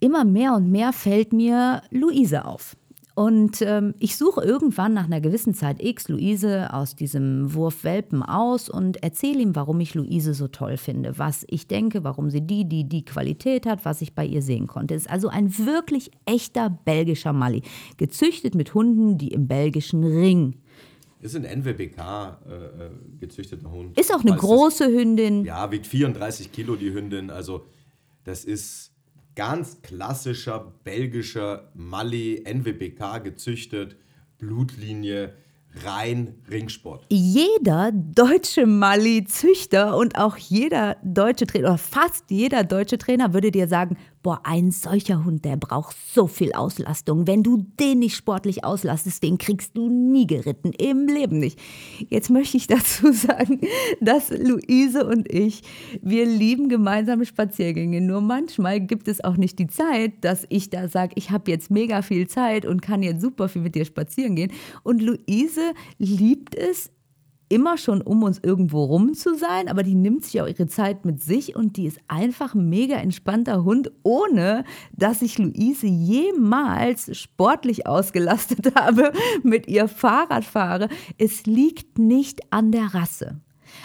immer mehr und mehr fällt mir Luise auf. Und ähm, ich suche irgendwann nach einer gewissen Zeit X Luise aus diesem Wurf Welpen aus und erzähle ihm, warum ich Luise so toll finde, was ich denke, warum sie die, die, die Qualität hat, was ich bei ihr sehen konnte. Ist also ein wirklich echter belgischer Mali, gezüchtet mit Hunden, die im belgischen Ring ist ein NWBK äh, äh, gezüchteter Hund. Ist auch eine große ist, Hündin. Ja, wiegt 34 Kilo die Hündin. Also das ist ganz klassischer belgischer Mali, NWBK gezüchtet, Blutlinie rein Ringsport. Jeder deutsche Mali-Züchter und auch jeder deutsche Trainer, oder fast jeder deutsche Trainer würde dir sagen, boah, ein solcher Hund, der braucht so viel Auslastung. Wenn du den nicht sportlich auslastest, den kriegst du nie geritten, im Leben nicht. Jetzt möchte ich dazu sagen, dass Luise und ich, wir lieben gemeinsame Spaziergänge. Nur manchmal gibt es auch nicht die Zeit, dass ich da sage, ich habe jetzt mega viel Zeit und kann jetzt super viel mit dir spazieren gehen. Und Luise liebt es, immer schon um uns irgendwo rum zu sein, aber die nimmt sich auch ihre Zeit mit sich und die ist einfach ein mega entspannter Hund, ohne dass ich Luise jemals sportlich ausgelastet habe, mit ihr Fahrrad fahre. Es liegt nicht an der Rasse.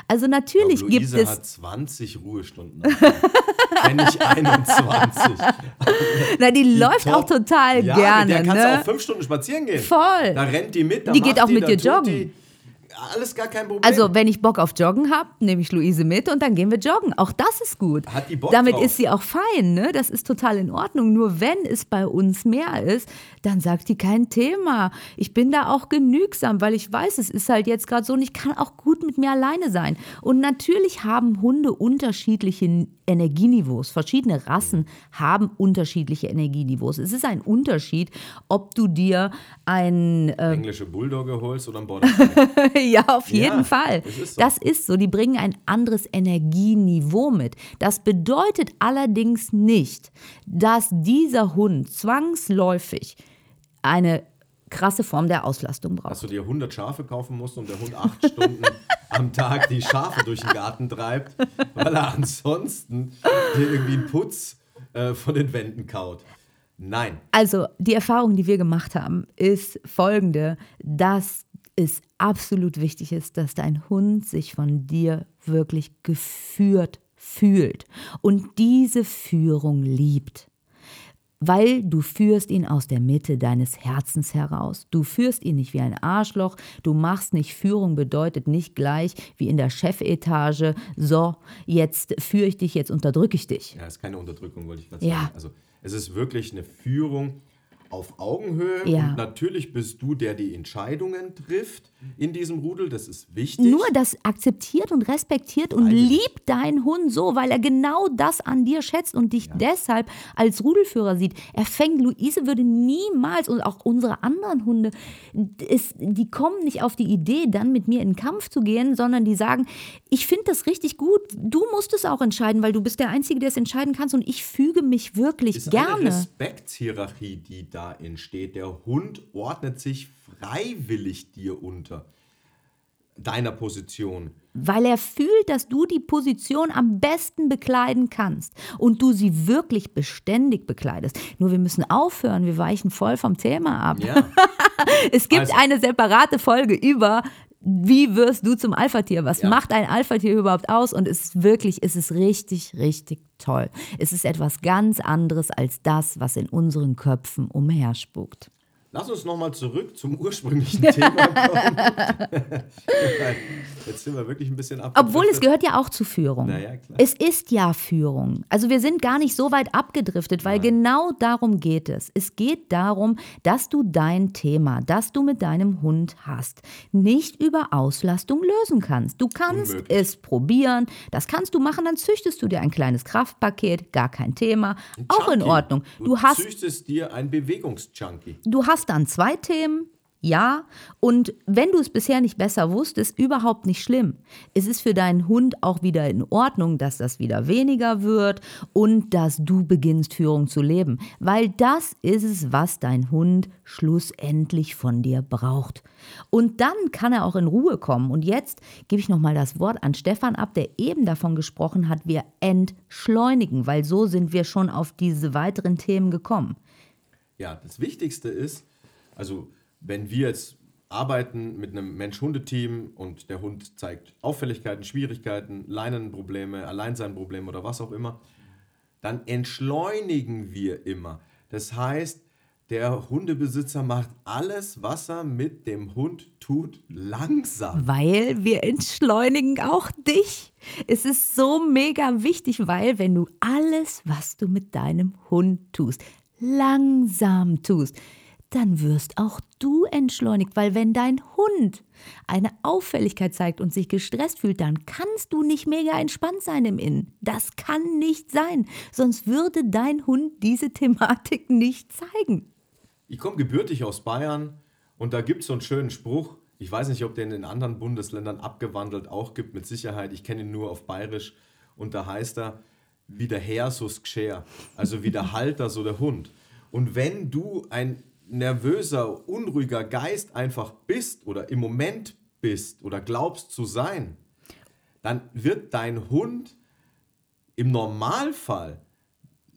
Also natürlich glaube, gibt es. hat 20 Ruhestunden. Wenn nicht 21. Na, die, die läuft top. auch total ja, gerne. Mit der kannst ne? du auch fünf Stunden spazieren gehen. Voll. Da rennt die mit. die geht auch mit dir joggen. Die, alles gar kein Problem. Also, wenn ich Bock auf Joggen habe, nehme ich Luise mit und dann gehen wir joggen. Auch das ist gut. Hat die Bock Damit drauf. ist sie auch fein, ne? Das ist total in Ordnung. Nur wenn es bei uns mehr ist, dann sagt die kein Thema. Ich bin da auch genügsam, weil ich weiß, es ist halt jetzt gerade so und ich kann auch gut mit mir alleine sein. Und natürlich haben Hunde unterschiedliche Energieniveaus. Verschiedene Rassen haben unterschiedliche Energieniveaus. Es ist ein Unterschied, ob du dir ein äh englische Bulldogge holst oder ein Border ja, auf jeden ja, Fall. Das ist, so. das ist so. Die bringen ein anderes Energieniveau mit. Das bedeutet allerdings nicht, dass dieser Hund zwangsläufig eine krasse Form der Auslastung braucht. Dass du dir 100 Schafe kaufen musst und der Hund acht Stunden am Tag die Schafe durch den Garten treibt, weil er ansonsten dir irgendwie einen Putz äh, von den Wänden kaut. Nein. Also die Erfahrung, die wir gemacht haben, ist folgende, dass es absolut wichtig ist, dass dein Hund sich von dir wirklich geführt fühlt und diese Führung liebt. Weil du führst ihn aus der Mitte deines Herzens heraus. Du führst ihn nicht wie ein Arschloch. Du machst nicht Führung bedeutet nicht gleich wie in der Chefetage. So, jetzt führe ich dich, jetzt unterdrücke ich dich. Ja, ist keine Unterdrückung, wollte ich gerade ja. sagen. Also es ist wirklich eine Führung auf Augenhöhe. Ja. Und natürlich bist du, der die Entscheidungen trifft in diesem Rudel. Das ist wichtig. Nur das akzeptiert und respektiert und Freiwillig. liebt deinen Hund so, weil er genau das an dir schätzt und dich deshalb als Rudelführer sieht. Er fängt, Luise würde niemals und auch unsere anderen Hunde, ist, die kommen nicht auf die Idee, dann mit mir in den Kampf zu gehen, sondern die sagen, ich finde das richtig gut. Du musst es auch entscheiden, weil du bist der Einzige, der es entscheiden kannst und ich füge mich wirklich ist gerne. eine Respektshierarchie, die da entsteht. Der Hund ordnet sich freiwillig dir unter deiner Position. Weil er fühlt, dass du die Position am besten bekleiden kannst und du sie wirklich beständig bekleidest. Nur wir müssen aufhören, wir weichen voll vom Thema ab. Ja. es gibt Also- eine separate Folge über wie wirst du zum Alpha-Tier? Was Ja. macht ein Alpha-Tier überhaupt aus? Und es ist wirklich, es ist richtig, richtig toll. Es ist etwas ganz anderes als das, was in unseren Köpfen umherspukt. Lass uns nochmal zurück zum ursprünglichen Thema kommen. Jetzt sind wir wirklich ein bisschen ab. Obwohl es gehört ja auch zu Führung. Na ja, klar. Es ist ja Führung. Also wir sind gar nicht so weit abgedriftet, weil genau darum geht es. Es geht darum, dass du dein Thema, das du mit deinem Hund hast, nicht über Auslastung lösen kannst. Du kannst Unmöglich. es probieren, das kannst du machen, dann züchtest du dir ein kleines Kraftpaket, gar kein Thema, auch in. Ordnung. Du, Du hast züchtest dir ein Bewegungsjunkie. Du hast dann zwei Themen. Ja, und wenn du es bisher nicht besser wusstest, überhaupt nicht schlimm. Es ist für deinen Hund auch wieder in Ordnung, dass das wieder weniger wird und dass du beginnst Führung zu leben, weil das ist es, was dein Hund schlussendlich von dir braucht. Und dann kann er auch in Ruhe kommen. Und jetzt gebe ich nochmal das Wort an Stefan ab, der eben davon gesprochen hat, wir entschleunigen, weil so sind wir schon auf diese weiteren Themen gekommen. Ja, das Wichtigste ist, also wenn wir jetzt arbeiten mit einem Mensch-Hunde-Team und der Hund zeigt Auffälligkeiten, Schwierigkeiten, Leinenprobleme, Alleinseinprobleme oder was auch immer, dann entschleunigen wir immer. Das heißt, der Hundebesitzer macht alles, was er mit dem Hund tut, langsam. Weil wir entschleunigen auch dich. Es ist so mega wichtig, weil wenn du alles, was du mit deinem Hund tust, langsam tust, dann wirst auch du entschleunigt, weil wenn dein Hund eine Auffälligkeit zeigt und sich gestresst fühlt, dann kannst du nicht mega entspannt sein im Innen. Das kann nicht sein, sonst würde dein Hund diese Thematik nicht zeigen. Ich komme gebürtig aus Bayern und da gibt es so einen schönen Spruch. Ich weiß nicht, ob der in anderen Bundesländern abgewandelt auch gibt, mit Sicherheit. Ich kenne ihn nur auf Bayerisch und da heißt er, wie der Herr, so Gscher. Also wie der Halter, so der Hund. Und wenn du ein nervöser, unruhiger Geist einfach bist oder im Moment bist oder glaubst zu sein, dann wird dein Hund im Normalfall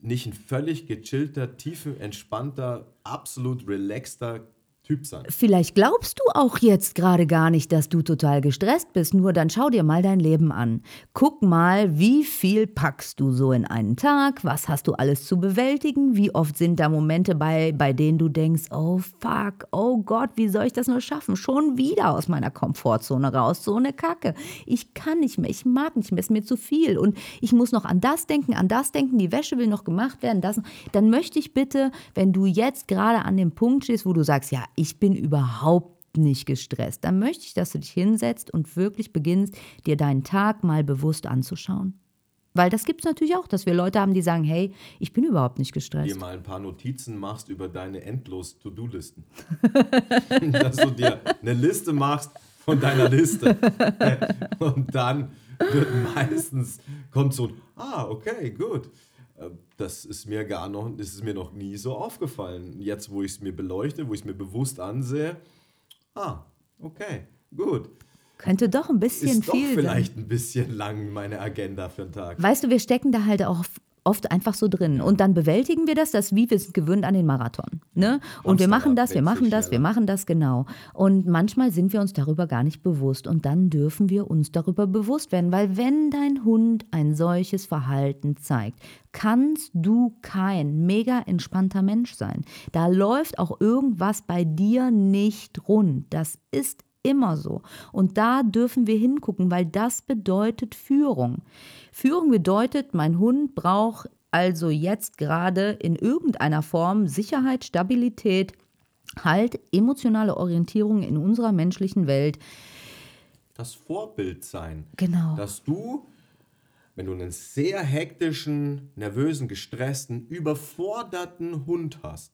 nicht ein völlig gechillter, tiefenentspannter, absolut relaxter Typ sein. Vielleicht glaubst du auch jetzt gerade gar nicht, dass du total gestresst bist, nur dann schau dir mal dein Leben an. Guck mal, wie viel packst du so in einen Tag, was hast du alles zu bewältigen, wie oft sind da Momente bei, bei denen du denkst, oh fuck, oh Gott, wie soll ich das nur schaffen? Schon wieder aus meiner Komfortzone raus, so eine Kacke. Ich kann nicht mehr, ich mag nicht mehr, ist mir zu viel und ich muss noch an das denken, an das denken, die Wäsche will noch gemacht werden, das. Dann möchte ich bitte, wenn du jetzt gerade an dem Punkt stehst, wo du sagst, ja, ich bin überhaupt nicht gestresst, dann möchte ich, dass du dich hinsetzt und wirklich beginnst, dir deinen Tag mal bewusst anzuschauen. Weil das gibt es natürlich auch, dass wir Leute haben, die sagen, hey, ich bin überhaupt nicht gestresst. Dir mal ein paar Notizen machst über deine endlos To-Do-Listen. dass du dir eine Liste machst von deiner Liste. Und dann wird meistens, kommt so ein, ah, okay, gut. Äh, das ist mir gar noch, das ist mir noch nie so aufgefallen. Jetzt, wo ich es mir beleuchte, wo ich es mir bewusst ansehe, ah, okay, gut. Könnte doch ein bisschen ist viel doch vielleicht sein. ein bisschen lang meine Agenda für den Tag. Weißt du, wir stecken da halt auch oft einfach so drin. Und dann bewältigen wir das, das wie wir sind gewöhnt an den Marathon. Ne? Und wir machen das, wir machen das, wir machen das, genau. Und manchmal sind wir uns darüber gar nicht bewusst. Und dann dürfen wir uns darüber bewusst werden, weil wenn dein Hund ein solches Verhalten zeigt, kannst du kein mega entspannter Mensch sein. Da läuft auch irgendwas bei dir nicht rund. Das ist immer so. Und da dürfen wir hingucken, weil das bedeutet Führung. Führung bedeutet, mein Hund braucht also jetzt gerade in irgendeiner Form Sicherheit, Stabilität, halt emotionale Orientierung in unserer menschlichen Welt. Das Vorbild sein. Genau. Dass du, wenn du einen sehr hektischen, nervösen, gestressten, überforderten Hund hast,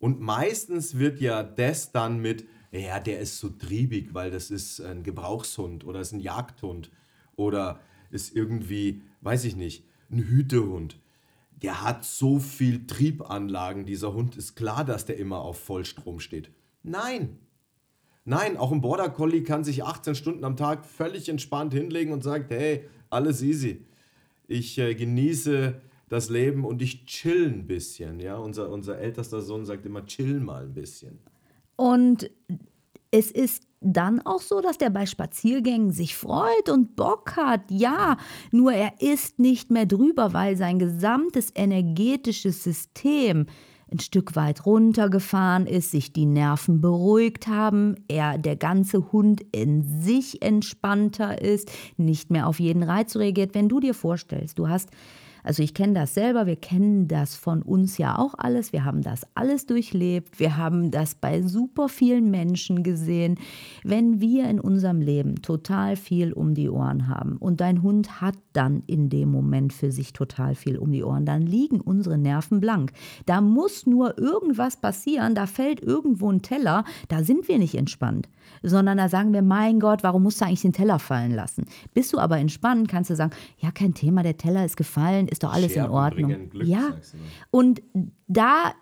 und meistens wird ja das dann mit, ja, der ist so triebig, weil das ist ein Gebrauchshund oder ist ein Jagdhund oder ist irgendwie, weiß ich nicht, ein Hütehund. Der hat so viel Triebanlagen, dieser Hund. Ist klar, dass der immer auf Vollstrom steht. Nein. Nein, auch ein Border Collie kann sich 18 Stunden am Tag völlig entspannt hinlegen und sagt, hey, alles easy. Ich äh, genieße das Leben und ich chill ein bisschen. Ja? Unser, unser ältester Sohn sagt immer, chill mal ein bisschen. Und es ist dann auch so, dass der bei Spaziergängen sich freut und Bock hat. Ja, nur er ist nicht mehr drüber, weil sein gesamtes energetisches System ein Stück weit runtergefahren ist, sich die Nerven beruhigt haben, er der ganze Hund in sich entspannter ist, nicht mehr auf jeden Reiz reagiert. Wenn du dir vorstellst, du hast also ich kenne das selber, wir kennen das von uns ja auch alles, wir haben das alles durchlebt, wir haben das bei super vielen Menschen gesehen. Wenn wir in unserem Leben total viel um die Ohren haben und dein Hund hat dann in dem Moment für sich total viel um die Ohren. Dann liegen unsere Nerven blank. Da muss nur irgendwas passieren, da fällt irgendwo ein Teller, da sind wir nicht entspannt, sondern da sagen wir, mein Gott, warum musst du eigentlich den Teller fallen lassen? Bist du aber entspannt, kannst du sagen, ja, kein Thema, der Teller ist gefallen, ist doch alles Scherben in Ordnung. Glück, ja. Und da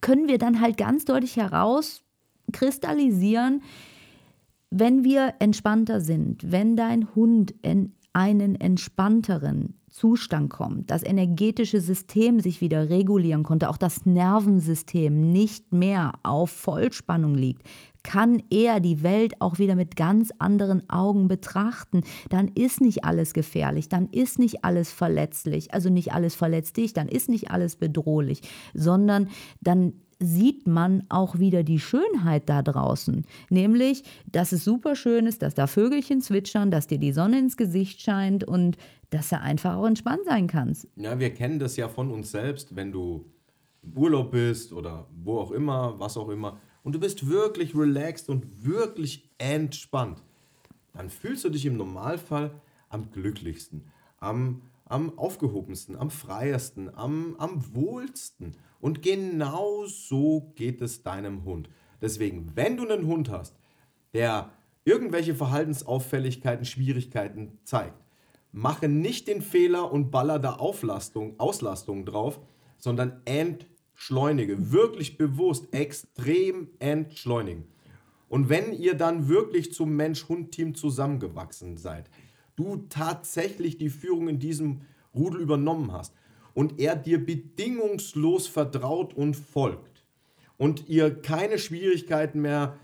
können wir dann halt ganz deutlich herauskristallisieren, wenn wir entspannter sind, wenn dein Hund einen entspannteren Zustand kommt, das energetische System sich wieder regulieren konnte, auch das Nervensystem nicht mehr auf Vollspannung liegt, kann er die Welt auch wieder mit ganz anderen Augen betrachten. Dann ist nicht alles gefährlich, dann ist nicht alles verletzlich, also nicht alles verletzt dich, dann ist nicht alles bedrohlich, sondern dann sieht man auch wieder die Schönheit da draußen. Nämlich, dass es super schön ist, dass da Vögelchen zwitschern, dass dir die Sonne ins Gesicht scheint und dass du einfach auch entspannt sein kannst. Ja, wir kennen das ja von uns selbst, wenn du im Urlaub bist oder wo auch immer, was auch immer, und du bist wirklich relaxed und wirklich entspannt, dann fühlst du dich im Normalfall am glücklichsten, am, am aufgehobensten, am freiesten, am, am wohlsten. Und genau so geht es deinem Hund. Deswegen, wenn du einen Hund hast, der irgendwelche Verhaltensauffälligkeiten, Schwierigkeiten zeigt, mache nicht den Fehler und baller da Auflastung, Auslastung drauf, sondern entschleunige. Wirklich bewusst, extrem entschleunigen. Und wenn ihr dann wirklich zum Mensch-Hund-Team zusammengewachsen seid, du tatsächlich die Führung in diesem Rudel übernommen hast und er dir bedingungslos vertraut und folgt und ihr keine Schwierigkeiten mehr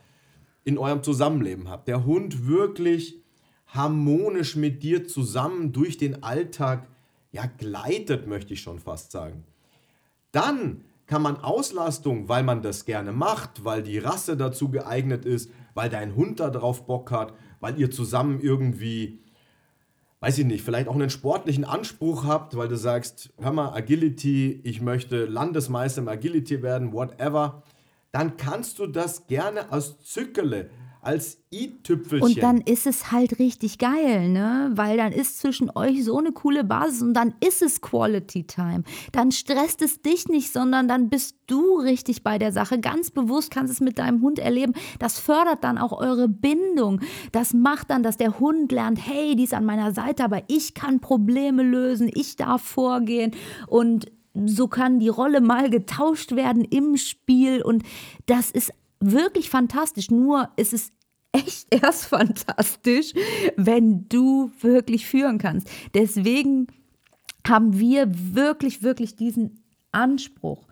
in eurem Zusammenleben habt, der Hund wirklich harmonisch mit dir zusammen durch den Alltag ja gleitet, möchte ich schon fast sagen. Dann kann man Auslastung, weil man das gerne macht, weil die Rasse dazu geeignet ist, weil dein Hund darauf Bock hat, weil ihr zusammen irgendwie, weiß ich nicht, vielleicht auch einen sportlichen Anspruch habt, weil du sagst, hör mal, Agility, ich möchte Landesmeister im Agility werden, whatever, dann kannst du das gerne als Zückele, als i-Tüpfelchen. Und dann ist es halt richtig geil, ne? Weil dann ist zwischen euch so eine coole Basis und dann ist es Quality Time. Dann stresst es dich nicht, sondern dann bist du richtig bei der Sache. Ganz bewusst kannst es mit deinem Hund erleben. Das fördert dann auch eure Bindung. Das macht dann, dass der Hund lernt, hey, die ist an meiner Seite, aber ich kann Probleme lösen, ich darf vorgehen und so kann die Rolle mal getauscht werden im Spiel und das ist wirklich fantastisch. Nur ist es echt erst fantastisch, wenn du wirklich führen kannst. Deswegen haben wir wirklich, wirklich diesen Anspruch,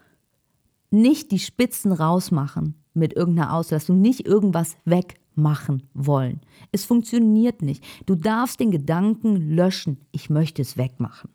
nicht die Spitzen rausmachen mit irgendeiner Auslastung, nicht irgendwas wegmachen wollen. Es funktioniert nicht. Du darfst den Gedanken löschen, ich möchte es wegmachen.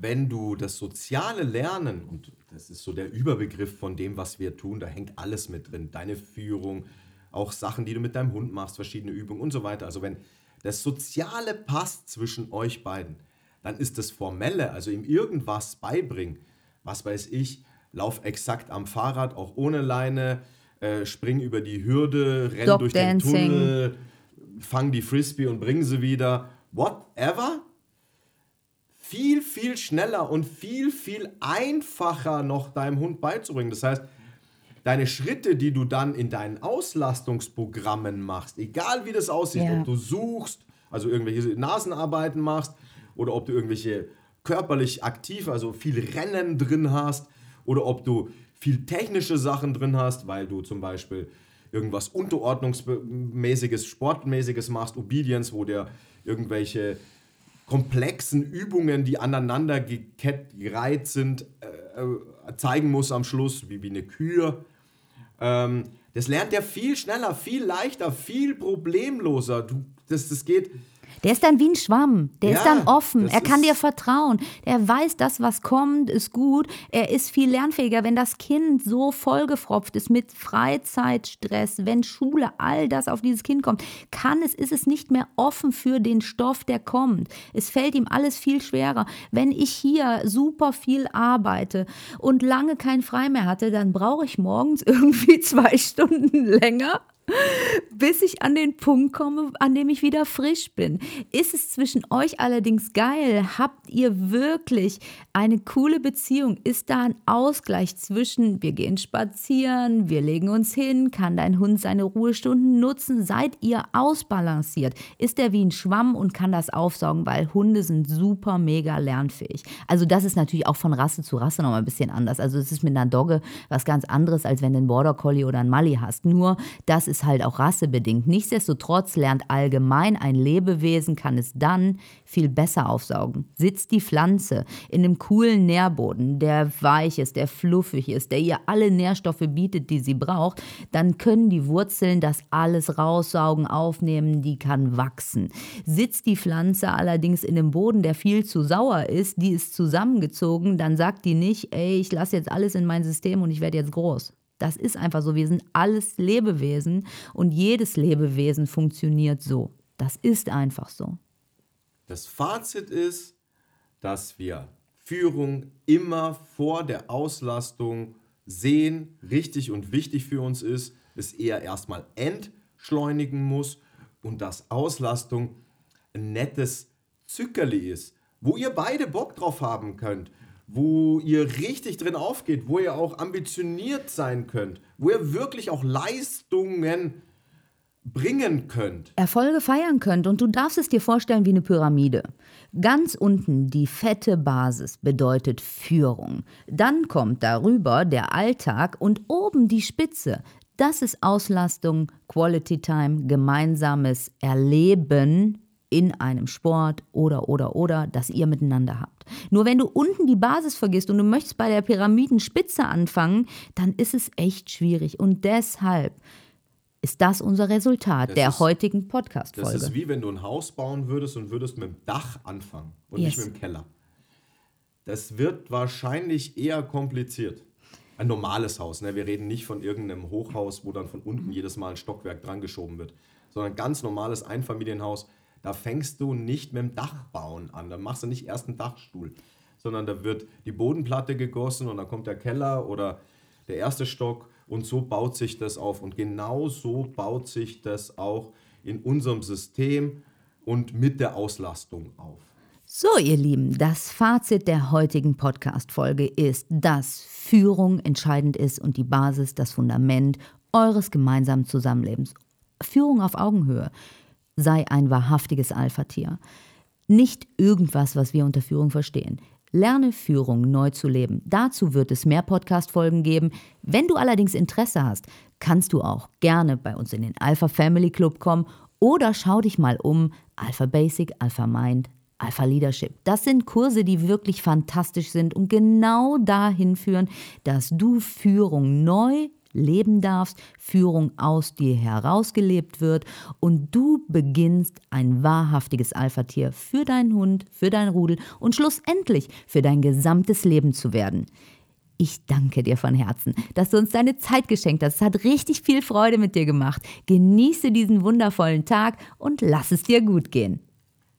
Wenn du das soziale Lernen, und das ist so der Überbegriff von dem, was wir tun, da hängt alles mit drin, deine Führung, auch Sachen, die du mit deinem Hund machst, verschiedene Übungen und so weiter. Also wenn das Soziale passt zwischen euch beiden, dann ist das Formelle, also ihm irgendwas beibringen, was weiß ich, lauf exakt am Fahrrad, auch ohne Leine, äh, spring über die Hürde, renn Dog durch Dancing. den Tunnel, fang die Frisbee und bring sie wieder, whatever, viel, viel schneller und viel, viel einfacher noch deinem Hund beizubringen. Das heißt, deine Schritte, die du dann in deinen Auslastungsprogrammen machst, egal wie das aussieht, Ja. ob du suchst, also irgendwelche Nasenarbeiten machst oder ob du irgendwelche körperlich aktiv, also viel Rennen drin hast oder ob du viel technische Sachen drin hast, weil du zum Beispiel irgendwas unterordnungsmäßiges, sportmäßiges machst, Obedience, wo der irgendwelche komplexen Übungen, die aneinander gereiht sind, äh, äh, zeigen muss am Schluss, wie, wie eine Kür. Ähm, das lernt er viel schneller, viel leichter, viel problemloser. Du, das, das geht. Der ist dann wie ein Schwamm. Der ist Ja, dann offen. Er kann ist- dir vertrauen. Der weiß, das, was kommt, ist gut. Er ist viel lernfähiger. Wenn das Kind so vollgefropft ist mit Freizeitstress, wenn Schule, all das auf dieses Kind kommt, kann es, ist es nicht mehr offen für den Stoff, der kommt. Es fällt ihm alles viel schwerer. Wenn ich hier super viel arbeite und lange kein Frei mehr hatte, dann brauche ich morgens irgendwie zwei Stunden länger bis ich an den Punkt komme, an dem ich wieder frisch bin. Ist es zwischen euch allerdings geil? Habt ihr wirklich eine coole Beziehung? Ist da ein Ausgleich zwischen, wir gehen spazieren, wir legen uns hin, kann dein Hund seine Ruhestunden nutzen? Seid ihr ausbalanciert? Ist er wie ein Schwamm und kann das aufsaugen? Weil Hunde sind super mega lernfähig. Also das ist natürlich auch von Rasse zu Rasse nochmal ein bisschen anders. Also es ist mit einer Dogge was ganz anderes, als wenn du einen Border Collie oder einen Mali hast. Nur das ist halt auch rassebedingt. Nichtsdestotrotz lernt allgemein ein Lebewesen, kann es dann viel besser aufsaugen. Sitzt die Pflanze in einem coolen Nährboden, der weich ist, der fluffig ist, der ihr alle Nährstoffe bietet, die sie braucht, dann können die Wurzeln das alles raussaugen, aufnehmen, die kann wachsen. Sitzt die Pflanze allerdings in einem Boden, der viel zu sauer ist, die ist zusammengezogen, dann sagt die nicht, ey, ich lasse jetzt alles in mein System und ich werde jetzt groß. Das ist einfach so. Wir sind alles Lebewesen und jedes Lebewesen funktioniert so. Das ist einfach so. Das Fazit ist, dass wir Führung immer vor der Auslastung sehen, richtig und wichtig für uns ist, es eher erstmal entschleunigen muss und dass Auslastung ein nettes Zückerli ist, wo ihr beide Bock drauf haben könnt wo ihr richtig drin aufgeht, wo ihr auch ambitioniert sein könnt, wo ihr wirklich auch Leistungen bringen könnt. Erfolge feiern könnt und du darfst es dir vorstellen wie eine Pyramide. Ganz unten die fette Basis bedeutet Führung. Dann kommt darüber der Alltag und oben die Spitze. Das ist Auslastung, Quality Time, gemeinsames Erleben, in einem Sport oder, oder, oder, das ihr miteinander habt. Nur wenn du unten die Basis vergisst und du möchtest bei der Pyramidenspitze anfangen, dann ist es echt schwierig. Und deshalb ist das unser Resultat das der ist, heutigen Podcast-Folge. Das ist wie wenn du ein Haus bauen würdest und würdest mit dem Dach anfangen und yes. nicht mit dem Keller. Das wird wahrscheinlich eher kompliziert. Ein normales Haus. Ne? Wir reden nicht von irgendeinem Hochhaus, wo dann von unten jedes Mal ein Stockwerk dran geschoben wird, sondern ein ganz normales Einfamilienhaus da fängst du nicht mit dem Dachbauen an. Da machst du nicht erst einen Dachstuhl, sondern da wird die Bodenplatte gegossen und dann kommt der Keller oder der erste Stock und so baut sich das auf. Und genau so baut sich das auch in unserem System und mit der Auslastung auf. So, ihr Lieben, das Fazit der heutigen Podcast-Folge ist, dass Führung entscheidend ist und die Basis, das Fundament eures gemeinsamen Zusammenlebens. Führung auf Augenhöhe sei ein wahrhaftiges Alpha-Tier. Nicht irgendwas, was wir unter Führung verstehen. Lerne Führung neu zu leben. Dazu wird es mehr Podcast-Folgen geben. Wenn du allerdings Interesse hast, kannst du auch gerne bei uns in den Alpha Family Club kommen oder schau dich mal um. Alpha Basic, Alpha Mind, Alpha Leadership. Das sind Kurse, die wirklich fantastisch sind und genau dahin führen, dass du Führung neu leben darfst, Führung aus dir herausgelebt wird und du beginnst ein wahrhaftiges Alpha-Tier für deinen Hund, für dein Rudel und schlussendlich für dein gesamtes Leben zu werden. Ich danke dir von Herzen, dass du uns deine Zeit geschenkt hast. Es hat richtig viel Freude mit dir gemacht. Genieße diesen wundervollen Tag und lass es dir gut gehen.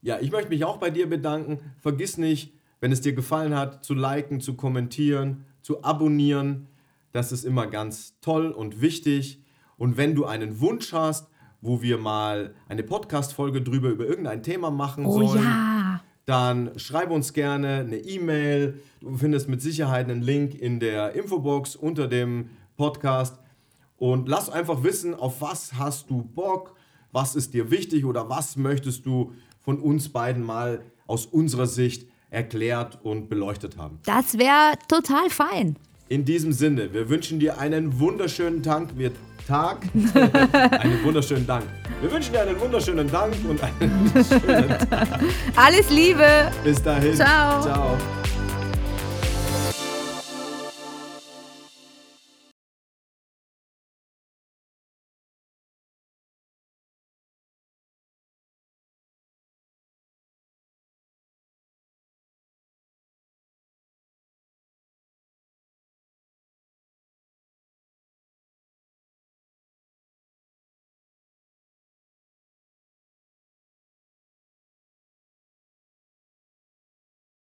Ja, ich möchte mich auch bei dir bedanken. Vergiss nicht, wenn es dir gefallen hat, zu liken, zu kommentieren, zu abonnieren. Das ist immer ganz toll und wichtig. Und wenn du einen Wunsch hast, wo wir mal eine Podcast-Folge drüber über irgendein Thema machen oh, sollen, ja. dann schreib uns gerne eine E-Mail. Du findest mit Sicherheit einen Link in der Infobox unter dem Podcast. Und lass einfach wissen, auf was hast du Bock, was ist dir wichtig oder was möchtest du von uns beiden mal aus unserer Sicht erklärt und beleuchtet haben. Das wäre total fein. In diesem Sinne, wir wünschen dir einen wunderschönen Tag. Wir Tag. einen wunderschönen Dank. Wir wünschen dir einen wunderschönen Dank und einen schönen Tag. Alles Liebe. Bis dahin. Ciao. Ciao.